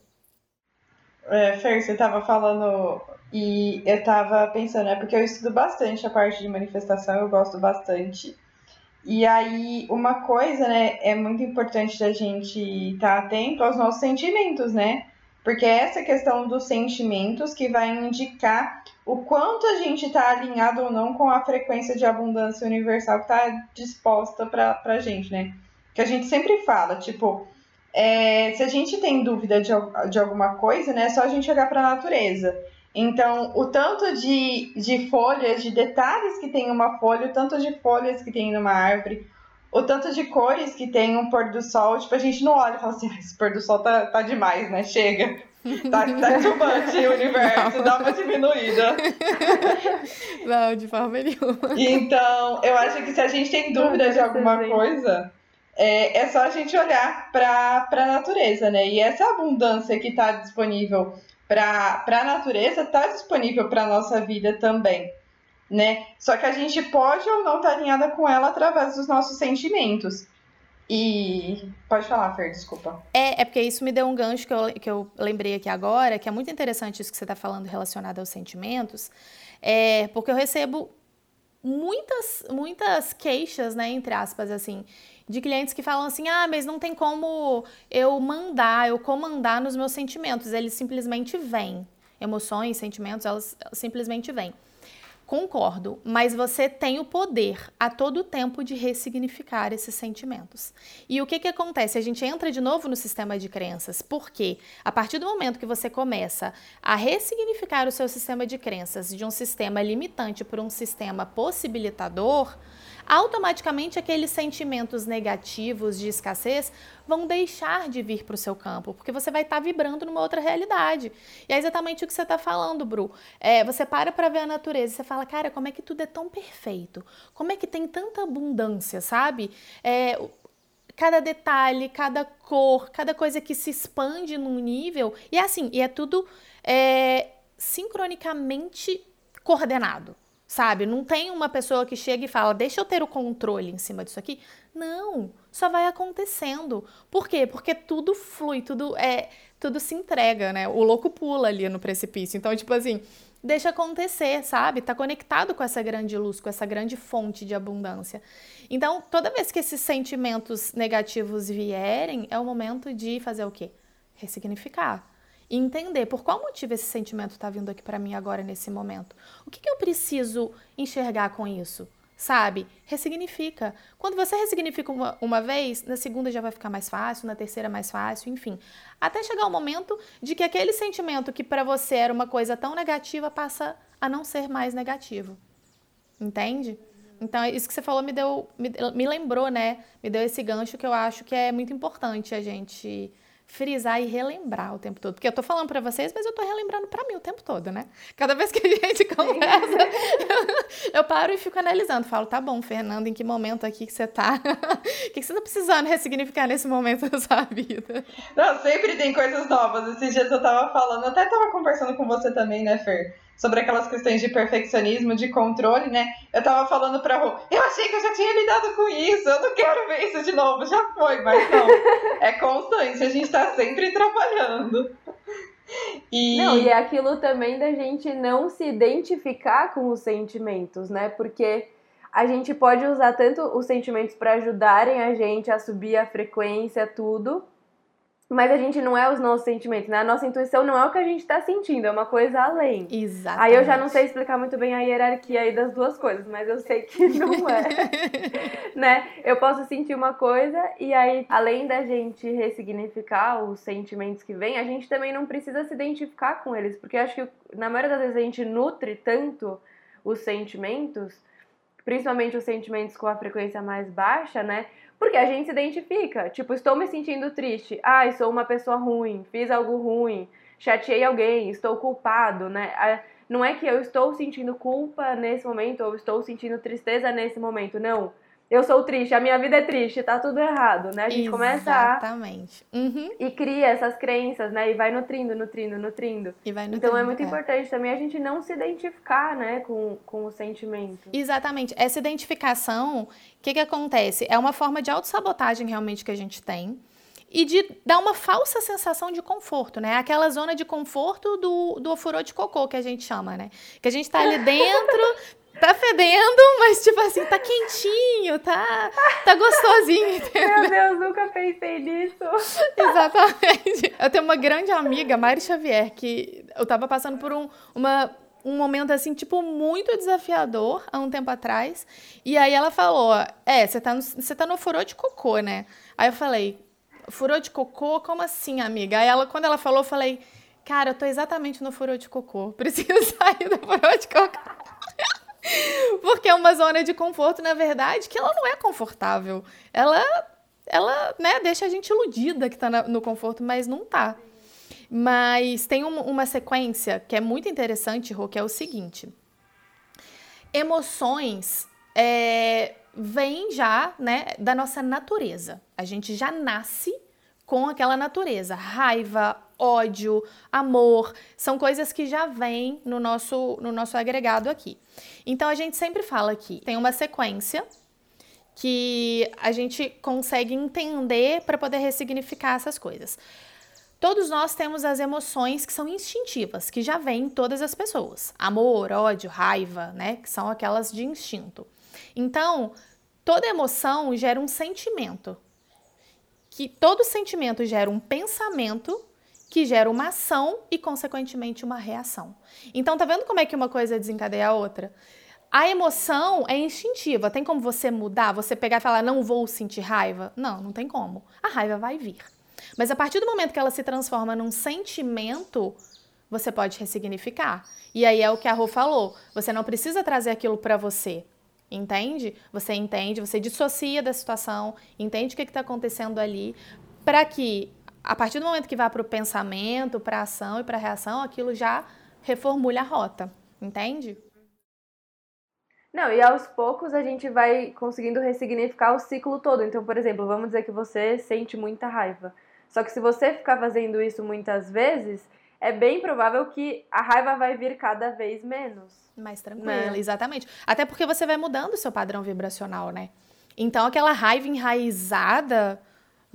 É, Fer, você estava falando e eu estava pensando, é porque eu estudo bastante a parte de manifestação, eu gosto bastante. E aí, uma coisa, né, é muito importante da gente estar tá atento aos nossos sentimentos, né? Porque é essa questão dos sentimentos que vai indicar o quanto a gente está alinhado ou não com a frequência de abundância universal que está disposta para a gente, né? Que a gente sempre fala, tipo, é, se a gente tem dúvida de, de alguma coisa, né, é só a gente olhar para a natureza. Então, o tanto de, de folhas, de detalhes que tem uma folha, o tanto de folhas que tem numa árvore, o tanto de cores que tem um pôr do sol, tipo, a gente não olha e fala assim, ah, esse pôr do sol tá, tá demais, né? Chega. Tá, tá too much o universo, dá uma diminuída. Não, de forma nenhuma. Então, eu acho que se a gente tem dúvida de alguma coisa, é, é só a gente olhar para a natureza, né? E essa abundância que está disponível para a natureza está disponível para a nossa vida também, né? Só que a gente pode ou não estar tá alinhada com ela através dos nossos sentimentos. E pode falar, Fer, desculpa. É, é porque isso me deu um gancho que eu, que eu lembrei aqui agora, que é muito interessante isso que você está falando relacionado aos sentimentos, é porque eu recebo muitas, muitas queixas, né, entre aspas, assim, de clientes que falam assim: ah, mas não tem como eu mandar, eu comandar nos meus sentimentos, eles simplesmente vêm. Emoções, sentimentos, elas simplesmente vêm. Concordo, mas você tem o poder a todo tempo de ressignificar esses sentimentos. E o que, que acontece? A gente entra de novo no sistema de crenças, porque a partir do momento que você começa a ressignificar o seu sistema de crenças de um sistema limitante para um sistema possibilitador, automaticamente aqueles sentimentos negativos de escassez vão deixar de vir para o seu campo, porque você vai estar tá vibrando numa outra realidade. E é exatamente o que você está falando, Bru. É, você para para ver a natureza e você fala, cara, como é que tudo é tão perfeito? Como é que tem tanta abundância, sabe? É, cada detalhe, cada cor, cada coisa que se expande num nível. E é assim, e é tudo é, sincronicamente coordenado sabe? Não tem uma pessoa que chega e fala, deixa eu ter o controle em cima disso aqui. Não, só vai acontecendo. Por quê? Porque tudo flui, tudo é, tudo se entrega, né? O louco pula ali no precipício. Então, tipo assim, deixa acontecer, sabe? Tá conectado com essa grande luz, com essa grande fonte de abundância. Então, toda vez que esses sentimentos negativos vierem, é o momento de fazer o quê? Ressignificar e entender por qual motivo esse sentimento está vindo aqui para mim agora nesse momento. O que, que eu preciso enxergar com isso? Sabe? Ressignifica. Quando você ressignifica uma, uma vez, na segunda já vai ficar mais fácil, na terceira mais fácil, enfim. Até chegar o momento de que aquele sentimento que para você era uma coisa tão negativa passa a não ser mais negativo. Entende? Então, isso que você falou me deu, me, me lembrou, né? Me deu esse gancho que eu acho que é muito importante a gente frisar e relembrar o tempo todo. Porque eu tô falando para vocês, mas eu tô relembrando para mim o tempo todo, né? Cada vez que a gente conversa, eu, eu, paro e fico analisando. Falo, tá bom, Fernanda, em que momento aqui que você tá? O que, que você tá precisando ressignificar nesse momento da sua vida? Não, sempre tem coisas novas. Esses dias eu tava falando, até tava conversando com você também, né, Fer? Sobre aquelas questões de perfeccionismo, de controle, né? Eu tava falando pra Rô, eu achei que eu já tinha lidado com isso, eu não quero ver isso de novo, já foi, mas não. é constante, a gente tá sempre trabalhando. E... Não, e é aquilo também da gente não se identificar com os sentimentos, né? Porque a gente pode usar tanto os sentimentos para ajudarem a gente a subir a frequência, tudo, mas a gente não é os nossos sentimentos, né? A nossa intuição não é o que a gente está sentindo, é uma coisa além. Exato. Aí eu já não sei explicar muito bem a hierarquia aí das duas coisas, mas eu sei que não é. né? Eu posso sentir uma coisa e aí, além da gente ressignificar os sentimentos que vêm, a gente também não precisa se identificar com eles, porque eu acho que na maioria das vezes a gente nutre tanto os sentimentos, principalmente os sentimentos com a frequência mais baixa, né? Porque a gente se identifica. Tipo, estou me sentindo triste. Ai, sou uma pessoa ruim, fiz algo ruim, chateei alguém, estou culpado, né? Não é que eu estou sentindo culpa nesse momento ou estou sentindo tristeza nesse momento. Não. Eu sou triste, a minha vida é triste, tá tudo errado, né? A gente começa a. Exatamente. Uhum. E cria essas crenças, né? E vai nutrindo, nutrindo, nutrindo. E vai nutrindo. Então é muito é. importante também a gente não se identificar, né, com, com o sentimento. Exatamente. Essa identificação, o que, que acontece? É uma forma de autossabotagem realmente que a gente tem e de dar uma falsa sensação de conforto, né? Aquela zona de conforto do, do ofurô de cocô que a gente chama, né? Que a gente tá ali dentro, tá fedendo, mas tipo assim, tá quentinho, tá, tá gostosinho. Entendeu? Meu Deus, nunca pensei nisso. Exatamente. Eu tenho uma grande amiga, Mari Xavier, que eu tava passando por um, uma, um momento assim, tipo, muito desafiador há um tempo atrás. E aí ela falou: É, você tá, no, você tá no furô de cocô, né? Aí eu falei: Furô de cocô? Como assim, amiga? Aí ela, quando ela falou, eu falei: Cara, eu tô exatamente no furô de cocô. Preciso sair do furô de cocô. Porque é uma zona de conforto, na verdade, que ela não é confortável. Ela, ela né, deixa a gente iludida que tá no conforto, mas não tá. Mas tem uma, uma sequência que é muito interessante, Rô, que é o seguinte. Emoções é, vêm já né, da nossa natureza. A gente já nasce com aquela natureza. Raiva, ódio, amor, são coisas que já vêm no nosso, no nosso agregado aqui. Então a gente sempre fala que tem uma sequência que a gente consegue entender para poder ressignificar essas coisas. Todos nós temos as emoções que são instintivas, que já vêm em todas as pessoas. Amor, ódio, raiva, né? Que são aquelas de instinto. Então, toda emoção gera um sentimento. Que todo sentimento gera um pensamento que gera uma ação e, consequentemente, uma reação. Então, tá vendo como é que uma coisa desencadeia a outra? A emoção é instintiva. Tem como você mudar? Você pegar e falar, não vou sentir raiva? Não, não tem como. A raiva vai vir. Mas a partir do momento que ela se transforma num sentimento, você pode ressignificar. E aí é o que a Rô falou. Você não precisa trazer aquilo para você. Entende? Você entende, você dissocia da situação, entende o que está acontecendo ali, para que a partir do momento que vai para o pensamento, para a ação e para a reação, aquilo já reformula a rota, entende? Não, e aos poucos a gente vai conseguindo ressignificar o ciclo todo. Então, por exemplo, vamos dizer que você sente muita raiva. Só que se você ficar fazendo isso muitas vezes, é bem provável que a raiva vai vir cada vez menos. Mais tranquila, né? exatamente. Até porque você vai mudando o seu padrão vibracional, né? Então, aquela raiva enraizada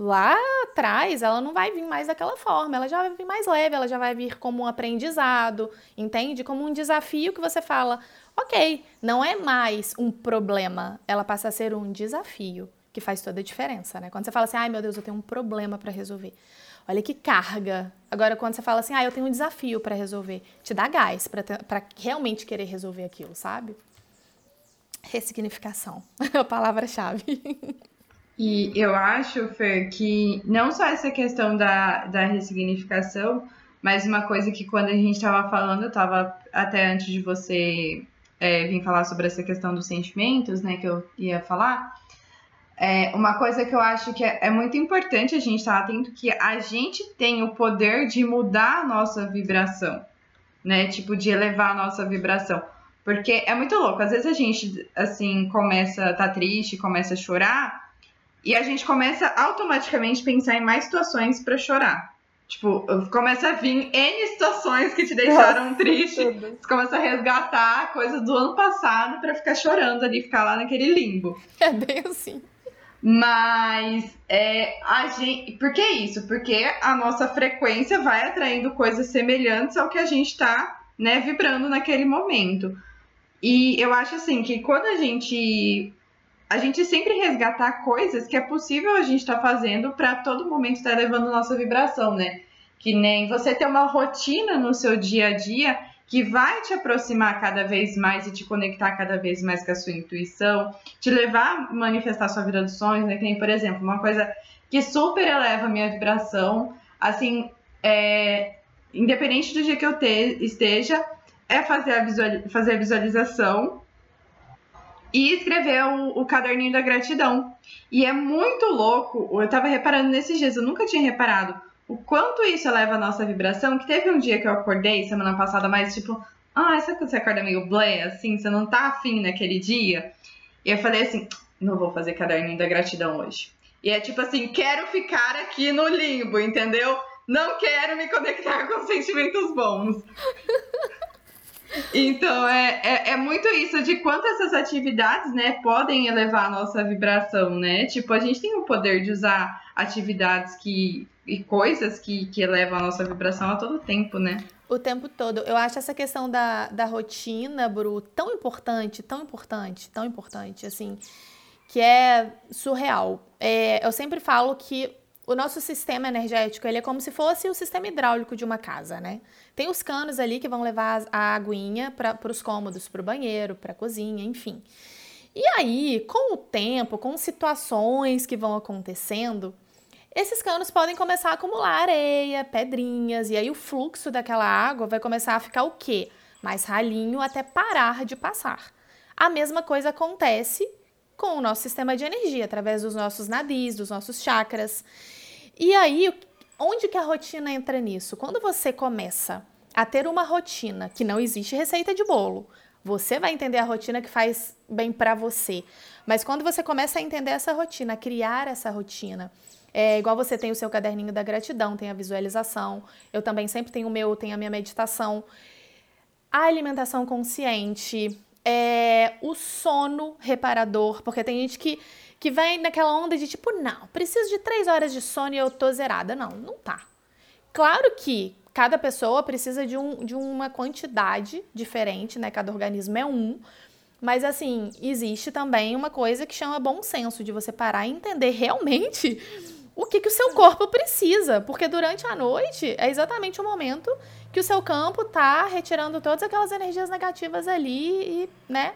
lá atrás, ela não vai vir mais daquela forma, ela já vai vir mais leve, ela já vai vir como um aprendizado, entende? Como um desafio que você fala, ok, não é mais um problema, ela passa a ser um desafio, que faz toda a diferença, né? Quando você fala assim, ai meu Deus, eu tenho um problema para resolver. Olha que carga. Agora, quando você fala assim, ah, eu tenho um desafio para resolver, te dá gás para realmente querer resolver aquilo, sabe? Ressignificação, a palavra-chave. E eu acho, Fer, que não só essa questão da, da ressignificação, mas uma coisa que quando a gente estava falando, eu estava até antes de você é, vir falar sobre essa questão dos sentimentos, né, que eu ia falar, é, uma coisa que eu acho que é, é muito importante a gente estar atento que a gente tem o poder de mudar a nossa vibração, né, tipo, de elevar a nossa vibração. Porque é muito louco, às vezes a gente, assim, começa a tá triste, começa a chorar, e a gente começa automaticamente a pensar em mais situações para chorar. Tipo, começa a vir N situações que te deixaram Nossa, triste. Tudo. Você começa a resgatar coisas do ano passado para ficar chorando ali, ficar lá naquele limbo. É bem assim. Mas é, a gente. Por que isso? Porque a nossa frequência vai atraindo coisas semelhantes ao que a gente está né, vibrando naquele momento. E eu acho assim que quando a gente a gente sempre resgatar coisas que é possível a gente estar tá fazendo para todo momento estar tá levando nossa vibração, né? Que nem você ter uma rotina no seu dia a dia que vai te aproximar cada vez mais e te conectar cada vez mais com a sua intuição, te levar a manifestar sua vida dos sonhos, né? Que nem, por exemplo, uma coisa que super eleva a minha vibração, assim, é, independente do dia que eu te, esteja, é fazer a, visual, fazer a visualização e escrever o, o, caderninho da gratidão. E é muito louco, eu tava reparando nesses dias, eu nunca tinha reparado o quanto isso eleva a nossa vibração, que teve um dia que eu acordei semana passada, mais tipo, ah, sabe quando você acorda meio blé, assim, você não tá afim naquele dia? E eu falei assim, não vou fazer caderninho da gratidão hoje. E é tipo assim, quero ficar aqui no limbo, entendeu? Não quero me conectar com sentimentos bons. Então, é, é, é, muito isso de quanto essas atividades, né, podem elevar a nossa vibração, né? Tipo, a gente tem o poder de usar atividades que, e coisas que, que elevam a nossa vibração a todo tempo, né? O tempo todo. Eu acho essa questão da, da rotina, Bru, tão importante, tão importante, tão importante, assim, que é surreal. É, eu sempre falo que o nosso sistema energético ele é como se fosse o sistema hidráulico de uma casa, né? Tem os canos ali que vão levar a aguinha para os cômodos, para o banheiro, para a cozinha, enfim. E aí, com o tempo, com situações que vão acontecendo, esses canos podem começar a acumular areia, pedrinhas, e aí o fluxo daquela água vai começar a ficar o quê? Mais ralinho até parar de passar. A mesma coisa acontece com o nosso sistema de energia, através dos nossos nadis, dos nossos chakras. E aí, onde que a rotina entra nisso? Quando você começa a ter uma rotina que não existe receita de bolo, você vai entender a rotina que faz bem para você. Mas quando você começa a entender essa rotina, a criar essa rotina, é igual você tem o seu caderninho da gratidão, tem a visualização. Eu também sempre tenho o meu, tenho a minha meditação. A alimentação consciente, é, o sono reparador, porque tem gente que que vem naquela onda de tipo, não, preciso de três horas de sono e eu tô zerada. Não, não tá. Claro que cada pessoa precisa de, um, de uma quantidade diferente, né? Cada organismo é um. Mas assim, existe também uma coisa que chama bom senso, de você parar e entender realmente o que, que o seu corpo precisa. Porque durante a noite é exatamente o momento que o seu campo tá retirando todas aquelas energias negativas ali e, né,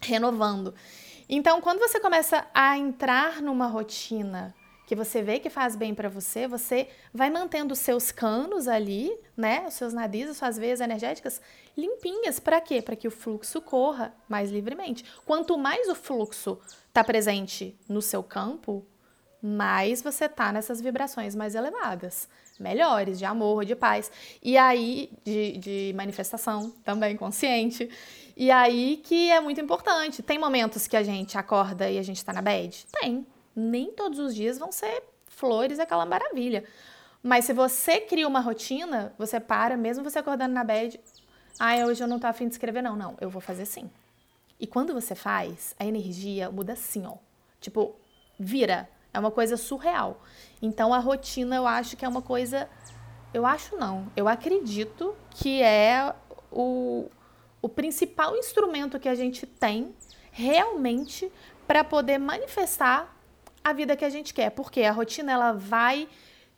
renovando. Então, quando você começa a entrar numa rotina que você vê que faz bem para você, você vai mantendo os seus canos ali, né, os seus nadis, as suas veias energéticas limpinhas. Para quê? Para que o fluxo corra mais livremente. Quanto mais o fluxo está presente no seu campo, mais você tá nessas vibrações mais elevadas, melhores, de amor, de paz. E aí, de, de manifestação também consciente. E aí que é muito importante. Tem momentos que a gente acorda e a gente tá na bed? Tem. Nem todos os dias vão ser flores aquela maravilha. Mas se você cria uma rotina, você para, mesmo você acordando na bed, ah, hoje eu não tô afim de escrever, não. Não, eu vou fazer sim. E quando você faz, a energia muda assim, ó. Tipo, vira. É uma coisa surreal. Então a rotina eu acho que é uma coisa. Eu acho não. Eu acredito que é o, o principal instrumento que a gente tem realmente para poder manifestar a vida que a gente quer, porque a rotina ela vai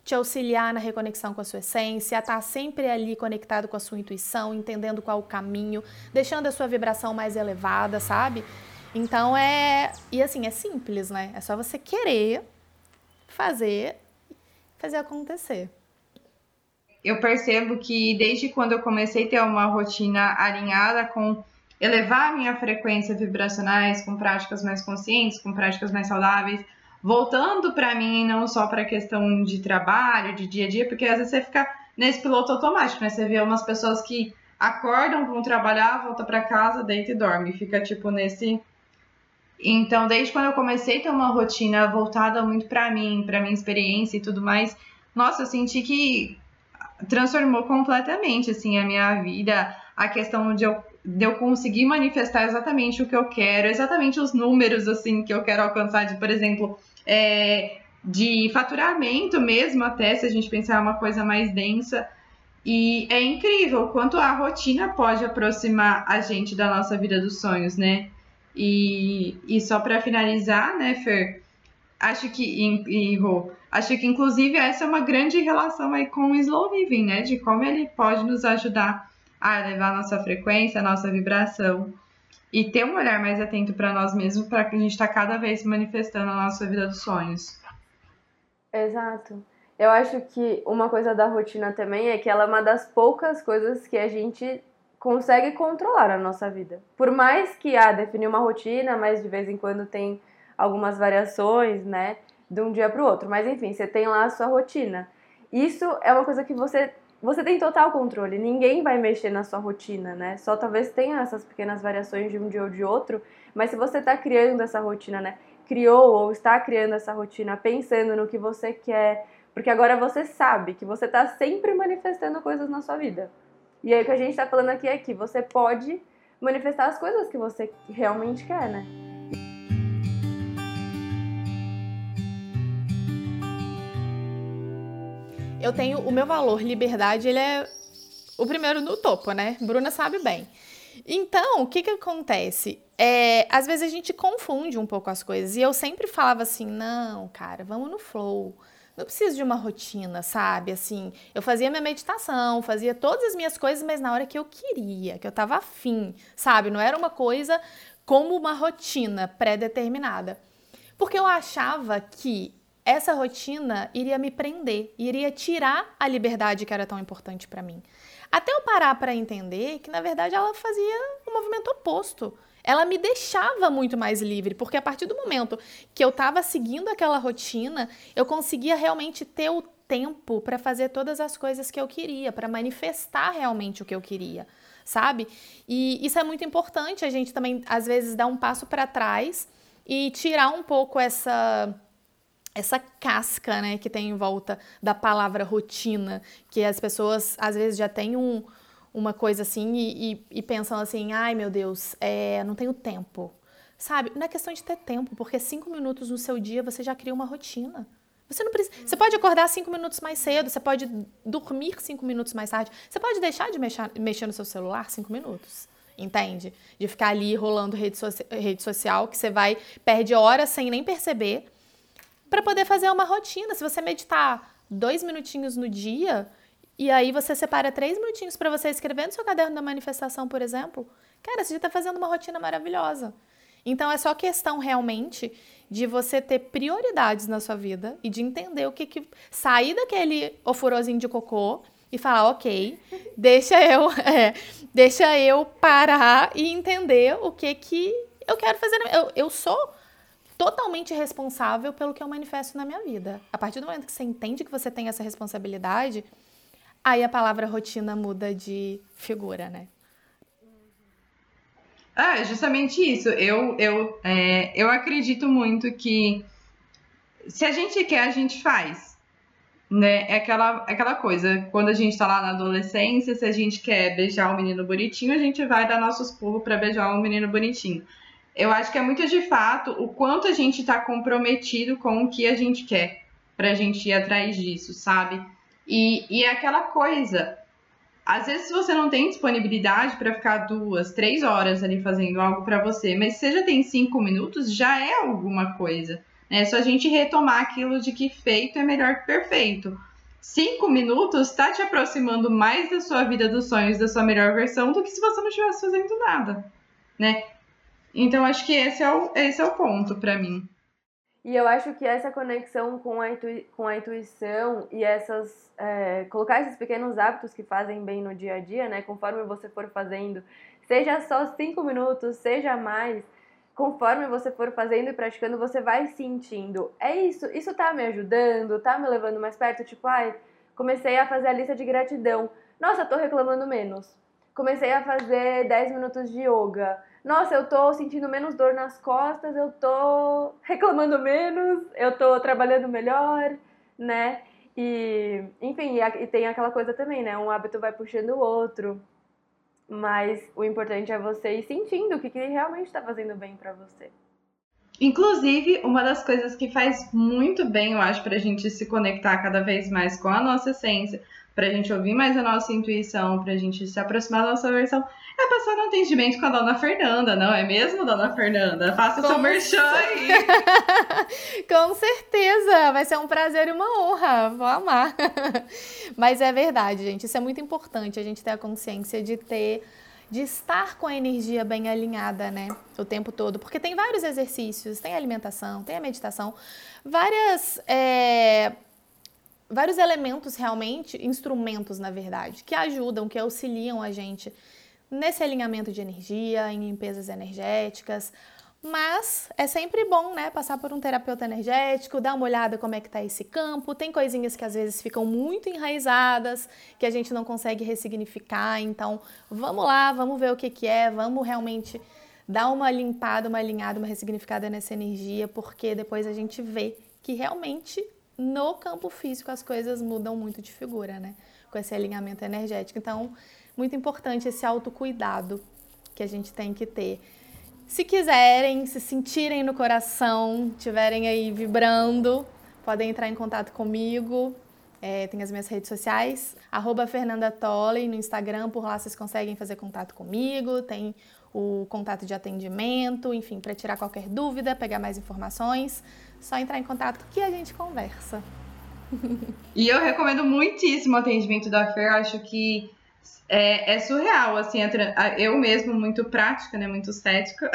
te auxiliar na reconexão com a sua essência, tá sempre ali conectado com a sua intuição, entendendo qual o caminho, deixando a sua vibração mais elevada, sabe? Então é, e assim, é simples, né? É só você querer fazer, fazer acontecer eu percebo que desde quando eu comecei a ter uma rotina alinhada com elevar a minha frequência vibracionais com práticas mais conscientes, com práticas mais saudáveis, voltando para mim não só para a questão de trabalho, de dia a dia, porque às vezes você fica nesse piloto automático, né? Você vê umas pessoas que acordam, vão trabalhar, volta para casa, deita e dorme, fica tipo nesse então, desde quando eu comecei a ter uma rotina voltada muito para mim, para minha experiência e tudo mais, nossa, eu senti que transformou completamente assim a minha vida, a questão de eu, de eu conseguir manifestar exatamente o que eu quero, exatamente os números assim que eu quero alcançar, de por exemplo, é, de faturamento mesmo, até se a gente pensar uma coisa mais densa. E é incrível quanto a rotina pode aproximar a gente da nossa vida dos sonhos, né? E, e só para finalizar, né, Fer? Acho que, e, Acho que, inclusive, essa é uma grande relação aí com o slow living, né? De como ele pode nos ajudar a elevar a nossa frequência, a nossa vibração e ter um olhar mais atento para nós mesmos, para que a gente está cada vez manifestando a nossa vida dos sonhos. Exato. Eu acho que uma coisa da rotina também é que ela é uma das poucas coisas que a gente consegue controlar na nossa vida. Por mais que ah, definir uma rotina, mas de vez em quando tem algumas variações, né? De um dia para o outro. Mas enfim, você tem lá a sua rotina. Isso é uma coisa que você você tem total controle. Ninguém vai mexer na sua rotina, né? Só talvez tenha essas pequenas variações de um dia ou de outro, mas se você está criando essa rotina, né? Criou ou está criando essa rotina pensando no que você quer, porque agora você sabe que você está sempre manifestando coisas na sua vida. E aí o que a gente está falando aqui é que você pode manifestar as coisas que você realmente quer, né? Eu tenho o meu valor liberdade, ele é o primeiro no topo, né? Bruna sabe bem. Então, o que que acontece? É, às vezes a gente confunde um pouco as coisas. E eu sempre falava assim: não, cara, vamos no flow. Não preciso de uma rotina, sabe? Assim, eu fazia minha meditação, fazia todas as minhas coisas, mas na hora que eu queria, que eu tava afim, sabe? Não era uma coisa como uma rotina pré-determinada. Porque eu achava que essa rotina iria me prender, iria tirar a liberdade que era tão importante para mim. Até eu parar para entender que na verdade ela fazia o um movimento oposto. Ela me deixava muito mais livre, porque a partir do momento que eu estava seguindo aquela rotina, eu conseguia realmente ter o tempo para fazer todas as coisas que eu queria, para manifestar realmente o que eu queria, sabe? E isso é muito importante, a gente também às vezes dar um passo para trás e tirar um pouco essa essa casca, né, que tem em volta da palavra rotina, que as pessoas às vezes já têm um, uma coisa assim e, e, e pensam assim, ai meu Deus, é, não tenho tempo. Sabe? Não é questão de ter tempo, porque cinco minutos no seu dia você já cria uma rotina. Você não precisa. Você pode acordar cinco minutos mais cedo, você pode dormir cinco minutos mais tarde, você pode deixar de mexer, mexer no seu celular cinco minutos. Entende? De ficar ali rolando rede, so rede social, que você vai, perde horas sem nem perceber para poder fazer uma rotina. Se você meditar dois minutinhos no dia e aí você separa três minutinhos para você escrever no seu caderno da manifestação, por exemplo, cara, você já está fazendo uma rotina maravilhosa. Então é só questão realmente de você ter prioridades na sua vida e de entender o que que sair daquele oforozinho de cocô e falar, ok, deixa eu, é, deixa eu parar e entender o que que eu quero fazer. Eu, eu sou totalmente responsável pelo que eu manifesto na minha vida. A partir do momento que você entende que você tem essa responsabilidade, aí a palavra rotina muda de figura, né? Ah, é justamente isso. Eu, eu, é, eu acredito muito que se a gente quer, a gente faz. Né? É aquela, aquela coisa, quando a gente tá lá na adolescência, se a gente quer beijar um menino bonitinho, a gente vai dar nossos pulos para beijar um menino bonitinho eu acho que é muito de fato o quanto a gente está comprometido com o que a gente quer para a gente ir atrás disso, sabe? E, e é aquela coisa. Às vezes você não tem disponibilidade para ficar duas, três horas ali fazendo algo para você, mas se já tem cinco minutos, já é alguma coisa. É só a gente retomar aquilo de que feito é melhor que perfeito. Cinco minutos está te aproximando mais da sua vida dos sonhos, da sua melhor versão, do que se você não estivesse fazendo nada, né? Então acho que esse é o, esse é o ponto para mim. E eu acho que essa conexão com a, com a intuição e essas. É, colocar esses pequenos hábitos que fazem bem no dia a dia, né? Conforme você for fazendo, seja só cinco minutos, seja mais, conforme você for fazendo e praticando, você vai sentindo. É isso, isso tá me ajudando, tá me levando mais perto. Tipo, ai, comecei a fazer a lista de gratidão. Nossa, tô reclamando menos. Comecei a fazer 10 minutos de yoga nossa, eu tô sentindo menos dor nas costas, eu tô reclamando menos, eu tô trabalhando melhor, né? E, enfim, e, tem aquela coisa também, né? Um hábito vai puxando o outro. Mas o importante é você ir sentindo o que, que realmente está fazendo bem para você. Inclusive, uma das coisas que faz muito bem, eu acho, para a gente se conectar cada vez mais com a nossa essência, para a gente ouvir mais a nossa intuição, para a gente se aproximar da nossa versão, é passar no atendimento com a dona Fernanda, não é mesmo, dona Fernanda? Faça o seu merchan aí. com certeza, vai ser um prazer e uma honra, vou amar. Mas é verdade, gente, isso é muito importante, a gente ter a consciência de ter de estar com a energia bem alinhada, né? O tempo todo. Porque tem vários exercícios, tem a alimentação, tem a meditação, várias. É, vários elementos realmente, instrumentos na verdade, que ajudam, que auxiliam a gente nesse alinhamento de energia, em limpezas energéticas, Mas é sempre bom, né, passar por um terapeuta energético, dar uma olhada como é que tá esse campo. Tem coisinhas que às vezes ficam muito enraizadas, que a gente não consegue ressignificar. Então, vamos lá, vamos ver o que que é, vamos realmente dar uma limpada, uma alinhada, uma ressignificada nessa energia, porque depois a gente vê que realmente no campo físico as coisas mudam muito de figura, né? Com esse alinhamento energético. Então, muito importante esse autocuidado que a gente tem que ter. Se quiserem, se sentirem no coração, tiverem aí vibrando, podem entrar em contato comigo. É, tem as minhas redes sociais, arroba Fernanda Tolley no Instagram, por lá vocês conseguem fazer contato comigo, tem o contato de atendimento, enfim, para tirar qualquer dúvida, pegar mais informações, só entrar em contato que a gente conversa. E eu recomendo muitíssimo o atendimento da Fer, acho que é, é surreal, assim, eu mesmo, muito prática, né, muito cética,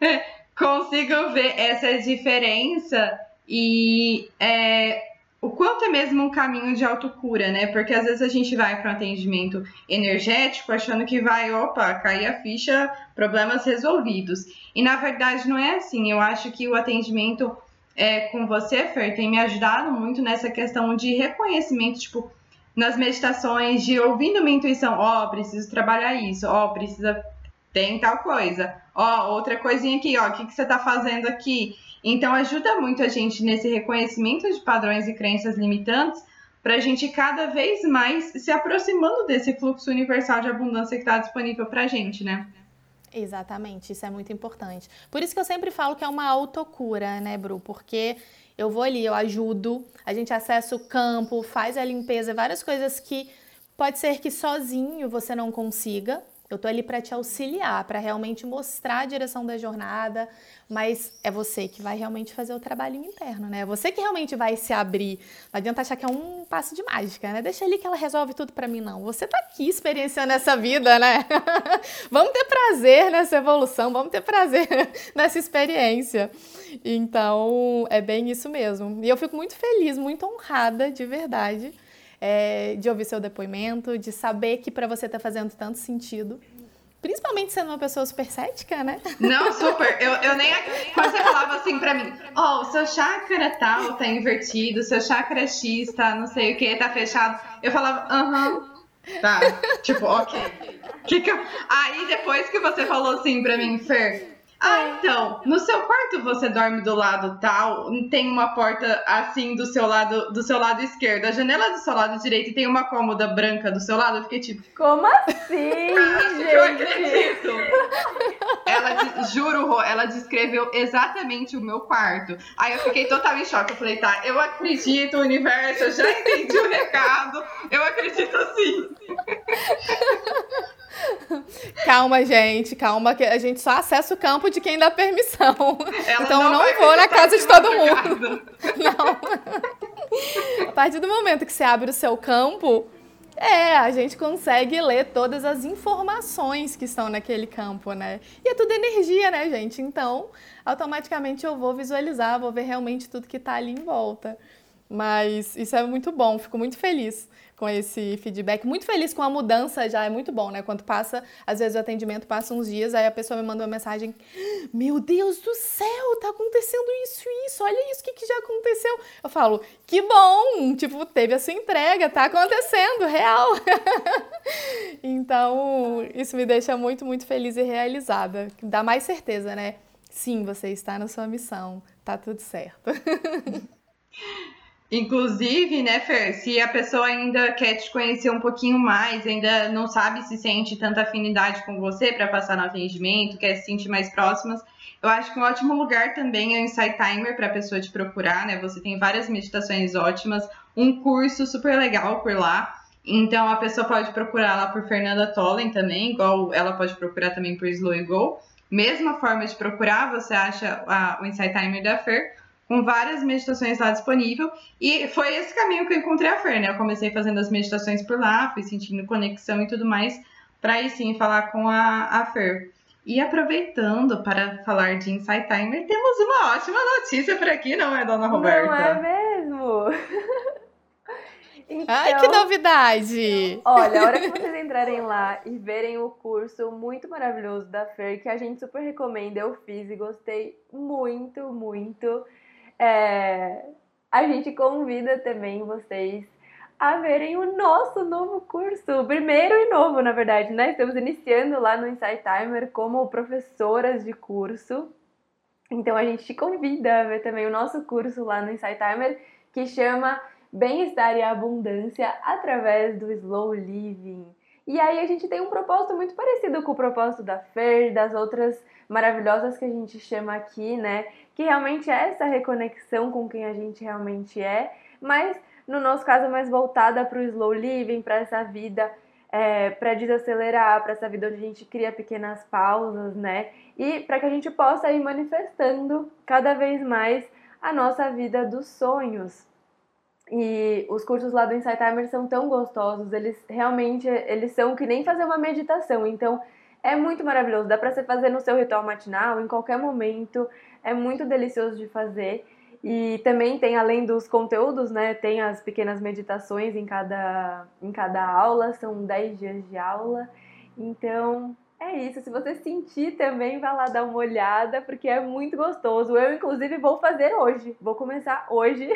consigo ver essa diferença e é, o quanto é mesmo um caminho de autocura, né? Porque às vezes a gente vai para um atendimento energético achando que vai, opa, cair a ficha, problemas resolvidos. E na verdade não é assim. Eu acho que o atendimento é, com você, Fer, tem me ajudado muito nessa questão de reconhecimento, tipo, nas meditações, de ouvindo minha intuição, ó, oh, preciso trabalhar isso, ó, oh, precisa tem tal coisa, ó, outra coisinha aqui, ó, o que, que você tá fazendo aqui? Então ajuda muito a gente nesse reconhecimento de padrões e crenças limitantes para a gente cada vez mais se aproximando desse fluxo universal de abundância que está disponível para a gente, né? Exatamente, isso é muito importante. Por isso que eu sempre falo que é uma autocura, né, Bru? Porque eu vou ali, eu ajudo, a gente acessa o campo, faz a limpeza, várias coisas que pode ser que sozinho você não consiga. Eu tô ali para te auxiliar, para realmente mostrar a direção da jornada, mas é você que vai realmente fazer o trabalhinho interno, né? É você que realmente vai se abrir. Não adianta achar que é um passo de mágica, né? Deixa ali que ela resolve tudo para mim, não. Você tá aqui experienciando essa vida, né? vamos ter prazer nessa evolução, vamos ter prazer nessa experiência. Então, é bem isso mesmo. E eu fico muito feliz, muito honrada, de verdade, é, de ouvir seu depoimento, de saber que para você tá fazendo tanto sentido. Principalmente sendo uma pessoa super cética, né? Não, super. Eu, eu nem. Quando você falava assim pra mim, ó, oh, o seu chakra tal tá invertido, o seu chakra X tá não sei o que, tá fechado. Eu falava, aham. Uh -huh. Tá. tipo, ok. Que que eu... Aí depois que você falou assim pra mim, Fer, ah, então, no seu quarto você dorme do lado tal, tem uma porta assim do seu lado, do seu lado esquerdo, a janela do seu lado direito e tem uma cômoda branca do seu lado, eu fiquei tipo, como assim? gente? Eu acredito. Ela, juro, ela descreveu exatamente o meu quarto. Aí eu fiquei totalmente em choque. Eu falei, tá, eu acredito, universo, eu já entendi o recado. Eu acredito sim. Calma, gente, calma, que a gente só acessa o campo de quem dá permissão. Ela então não, não vou na casa de todo mundo. Não. A partir do momento que você abre o seu campo, é, a gente consegue ler todas as informações que estão naquele campo, né? E é tudo energia, né, gente? Então, automaticamente eu vou visualizar, vou ver realmente tudo que está ali em volta. Mas isso é muito bom, fico muito feliz com esse feedback. Muito feliz com a mudança já, é muito bom, né? Quando passa, às vezes o atendimento passa uns dias, aí a pessoa me manda uma mensagem: Meu Deus do céu, tá acontecendo isso e isso, olha isso, o que, que já aconteceu? Eu falo: Que bom, tipo, teve a sua entrega, tá acontecendo, real. então, isso me deixa muito, muito feliz e realizada. Dá mais certeza, né? Sim, você está na sua missão, tá tudo certo. Inclusive, né, Fer, se a pessoa ainda quer te conhecer um pouquinho mais, ainda não sabe se sente tanta afinidade com você para passar no atendimento, quer se sentir mais próximas, eu acho que um ótimo lugar também é o Insight Timer para a pessoa te procurar, né? Você tem várias meditações ótimas, um curso super legal por lá. Então a pessoa pode procurar lá por Fernanda Tollen também, igual ela pode procurar também por Slow Go. Mesma forma de procurar, você acha a, o Insight Timer da Fer com várias meditações lá disponível. E foi esse caminho que eu encontrei a Fer, né? Eu comecei fazendo as meditações por lá, fui sentindo conexão e tudo mais, para aí sim falar com a, a Fer. E aproveitando para falar de Insight Timer, temos uma ótima notícia por aqui, não é, dona Roberta? Não é mesmo? Então, Ai, que novidade! Olha, a hora que vocês entrarem lá e verem o curso muito maravilhoso da Fer, que a gente super recomenda, eu fiz e gostei muito, muito. É, a gente convida também vocês a verem o nosso novo curso, primeiro e novo, na verdade, né? Estamos iniciando lá no Insight Timer como professoras de curso. Então a gente te convida a ver também o nosso curso lá no Insight Timer, que chama Bem-estar e Abundância através do Slow Living. E aí a gente tem um propósito muito parecido com o propósito da Fer, das outras maravilhosas que a gente chama aqui, né? Que realmente é essa reconexão com quem a gente realmente é, mas no nosso caso mais voltada para o slow living, para essa vida é, para desacelerar, para essa vida onde a gente cria pequenas pausas, né? E para que a gente possa ir manifestando cada vez mais a nossa vida dos sonhos. E os cursos lá do Insight Timer são tão gostosos, eles realmente eles são que nem fazer uma meditação. Então, é muito maravilhoso, dá para você fazer no seu ritual matinal, em qualquer momento. É muito delicioso de fazer. E também tem, além dos conteúdos, né, tem as pequenas meditações em cada, em cada aula, são 10 dias de aula. Então, é isso. Se você sentir também, vai lá dar uma olhada, porque é muito gostoso. Eu, inclusive, vou fazer hoje. Vou começar hoje.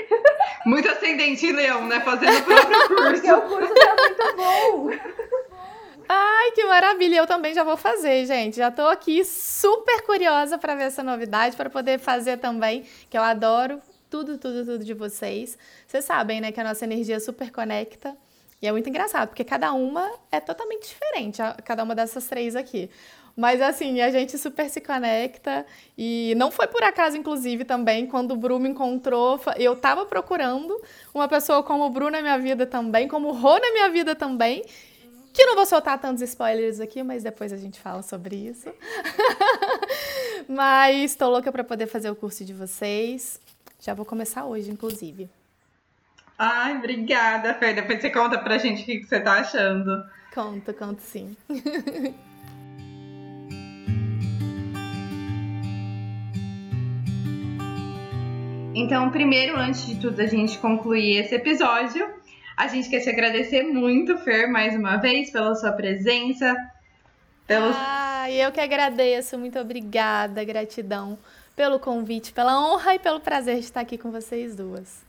Muito ascendente leão, né? Fazendo o próprio curso. porque o curso tá muito bom. Ai, que maravilha! Eu também já vou fazer, gente. Já tô aqui super curiosa para ver essa novidade, para poder fazer também, que eu adoro tudo, tudo, tudo de vocês. Vocês sabem, né, que a nossa energia super conecta. E é muito engraçado, porque cada uma é totalmente diferente, cada uma dessas três aqui. Mas assim, a gente super se conecta e não foi por acaso, inclusive, também, quando o Bru me encontrou, eu tava procurando uma pessoa como o Bru na minha vida também, como o Rô na minha vida também, que não vou soltar tantos spoilers aqui, mas depois a gente fala sobre isso. mas estou louca para poder fazer o curso de vocês. Já vou começar hoje, inclusive. Ai, obrigada, Fer. Depois você conta pra gente o que você tá achando. Conto, conto sim. Então, primeiro, antes de tudo, a gente concluir esse episódio, a gente quer te agradecer muito, Fer, mais uma vez, pela sua presença. Pelos... Ah, eu que agradeço. Muito obrigada, gratidão pelo convite, pela honra e pelo prazer de estar aqui com vocês duas.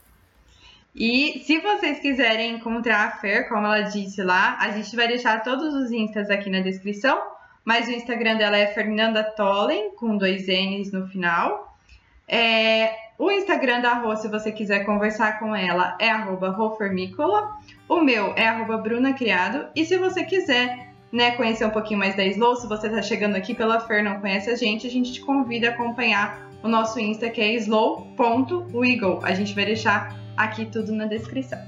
E se vocês quiserem encontrar a Fer, como ela disse lá, a gente vai deixar todos os instas aqui na descrição. Mas o Instagram dela é Fernanda Tollen, com dois N's no final. É, o Instagram da Rô, se você quiser conversar com ela, é rofermícola. O meu é brunacriado. E se você quiser né, conhecer um pouquinho mais da Slow, se você está chegando aqui pela Fer não conhece a gente, a gente te convida a acompanhar o nosso Insta, que é slow.wiggle. A gente vai deixar aqui tudo na descrição.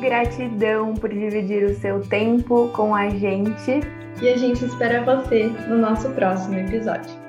Gratidão por dividir o seu tempo com a gente e a gente espera você no nosso próximo episódio.